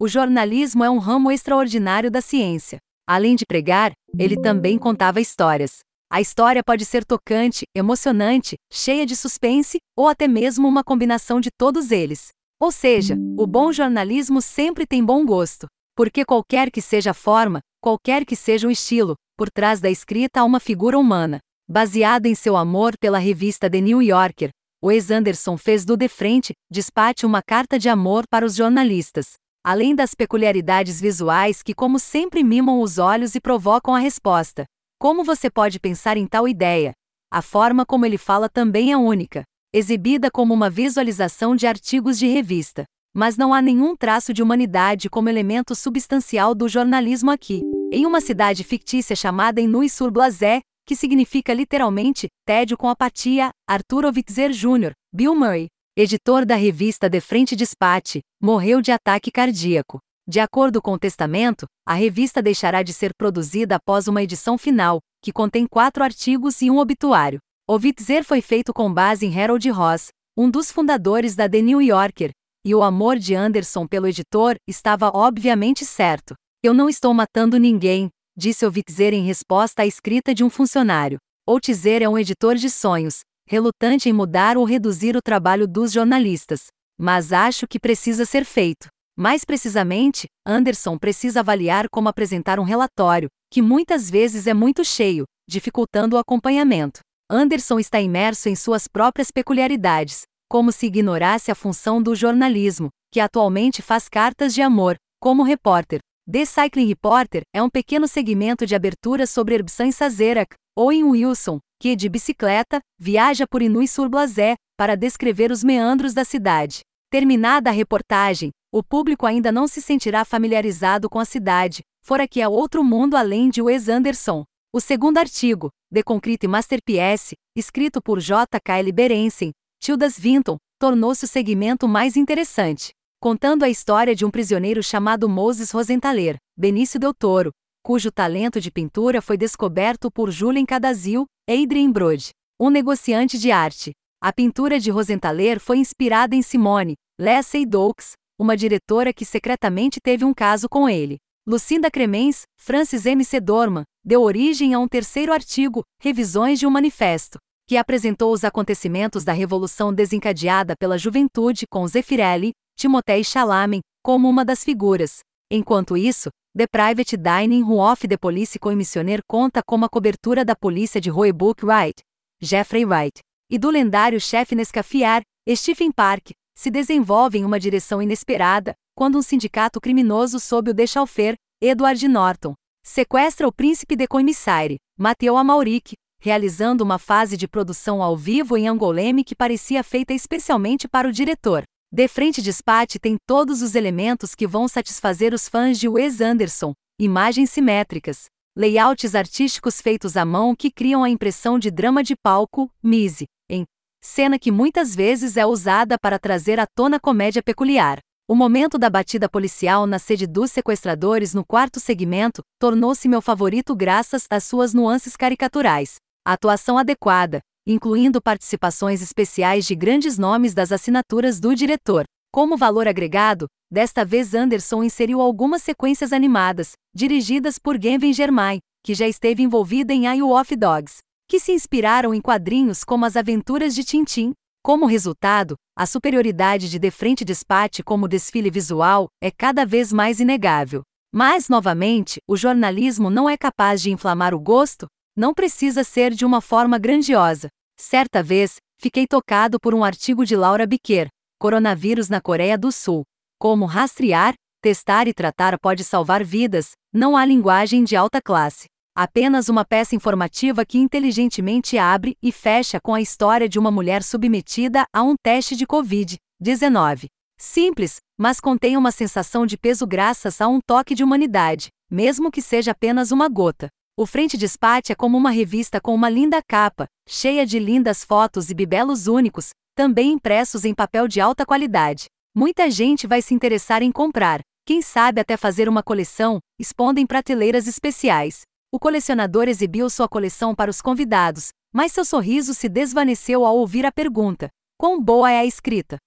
o jornalismo é um ramo extraordinário da ciência. Além de pregar, ele também contava histórias. A história pode ser tocante, emocionante, cheia de suspense, ou até mesmo uma combinação de todos eles. Ou seja, o bom jornalismo sempre tem bom gosto. Porque qualquer que seja a forma, qualquer que seja o estilo, por trás da escrita há uma figura humana. Baseado em seu amor pela revista The New Yorker, Wes Anderson fez do De Frente, Despate uma carta de amor para os jornalistas. Além das peculiaridades visuais que, como sempre, mimam os olhos e provocam a resposta. Como você pode pensar em tal ideia? A forma como ele fala também é única, exibida como uma visualização de artigos de revista. Mas não há nenhum traço de humanidade como elemento substancial do jornalismo aqui. Em uma cidade fictícia chamada Inui-sur-Blasé, que significa literalmente tédio com apatia, Arthur Ovitzer Jr., Bill Murray, editor da revista De Frente Despate, morreu de ataque cardíaco. De acordo com o testamento, a revista deixará de ser produzida após uma edição final, que contém quatro artigos e um obituário. Ovitzer foi feito com base em Harold Ross, um dos fundadores da The New Yorker, e o amor de Anderson pelo editor estava obviamente certo. Eu não estou matando ninguém, disse Ovitzer em resposta à escrita de um funcionário. Outzer é um editor de sonhos, relutante em mudar ou reduzir o trabalho dos jornalistas. Mas acho que precisa ser feito. Mais precisamente, Anderson precisa avaliar como apresentar um relatório, que muitas vezes é muito cheio, dificultando o acompanhamento. Anderson está imerso em suas próprias peculiaridades, como se ignorasse a função do jornalismo, que atualmente faz cartas de amor, como repórter. The Cycling Reporter é um pequeno segmento de abertura sobre Erbsan Sazerac, ou em Wilson, que, de bicicleta, viaja por Inui sur Blasé, para descrever os meandros da cidade. Terminada a reportagem, o público ainda não se sentirá familiarizado com a cidade, fora que há outro mundo além de Wes Anderson. O segundo artigo, The Concrete Masterpiece, escrito por J. Kyle Berensen, Tildas Vinton, tornou-se o segmento mais interessante, contando a história de um prisioneiro chamado Moses Rosenthaler, Benício Del Toro, cujo talento de pintura foi descoberto por Julien Cadazil e Adrien Brode, um negociante de arte. A pintura de Rosenthaler foi inspirada em Simone Leslie Doakes, uma diretora que secretamente teve um caso com ele. Lucinda Cremens, Francis M. C. Deu origem a um terceiro artigo, Revisões de um Manifesto, que apresentou os acontecimentos da Revolução desencadeada pela juventude com Zeffirelli, Timothée Chalamet, como uma das figuras. Enquanto isso, The Private Dining Room of the Police Commissioner conta com a cobertura da polícia de Roebuck Wright, Jeffrey Wright, e do lendário chefe Nescafiar, Stephen Park, se desenvolve em uma direção inesperada, quando um sindicato criminoso sob o Dechalfer, Edward Norton, sequestra o príncipe de Coimissire, Mateo Amauric, realizando uma fase de produção ao vivo em Angoleme que parecia feita especialmente para o diretor. De frente Dispatch tem todos os elementos que vão satisfazer os fãs de Wes Anderson: imagens simétricas, layouts artísticos feitos à mão que criam a impressão de drama de palco, mise, em cena que muitas vezes é usada para trazer à tona comédia peculiar. O momento da batida policial na sede dos sequestradores no quarto segmento tornou-se meu favorito graças às suas nuances caricaturais. Atuação adequada, incluindo participações especiais de grandes nomes das assinaturas do diretor. Como valor agregado, desta vez Anderson inseriu algumas sequências animadas, dirigidas por Gavin Germain, que já esteve envolvida em Isle of Dogs, que se inspiraram em quadrinhos como As Aventuras de Tintin. Como resultado, a superioridade de De Frente Despate como desfile visual é cada vez mais inegável. Mas, novamente, o jornalismo não é capaz de inflamar o gosto, não precisa ser de uma forma grandiosa. Certa vez, fiquei tocado por um artigo de Laura Biquer, Coronavírus na Coreia do Sul. Como rastrear, testar e tratar pode salvar vidas, não há linguagem de alta classe. Apenas uma peça informativa que inteligentemente abre e fecha com a história de uma mulher submetida a um teste de Covid-19. Simples, mas contém uma sensação de peso graças a um toque de humanidade, mesmo que seja apenas uma gota. O Frente Dispate é como uma revista com uma linda capa, cheia de lindas fotos e bibelos únicos, também impressos em papel de alta qualidade. Muita gente vai se interessar em comprar, quem sabe até fazer uma coleção, expondo em prateleiras especiais. O colecionador exibiu sua coleção para os convidados, mas seu sorriso se desvaneceu ao ouvir a pergunta: Quão boa é a escrita?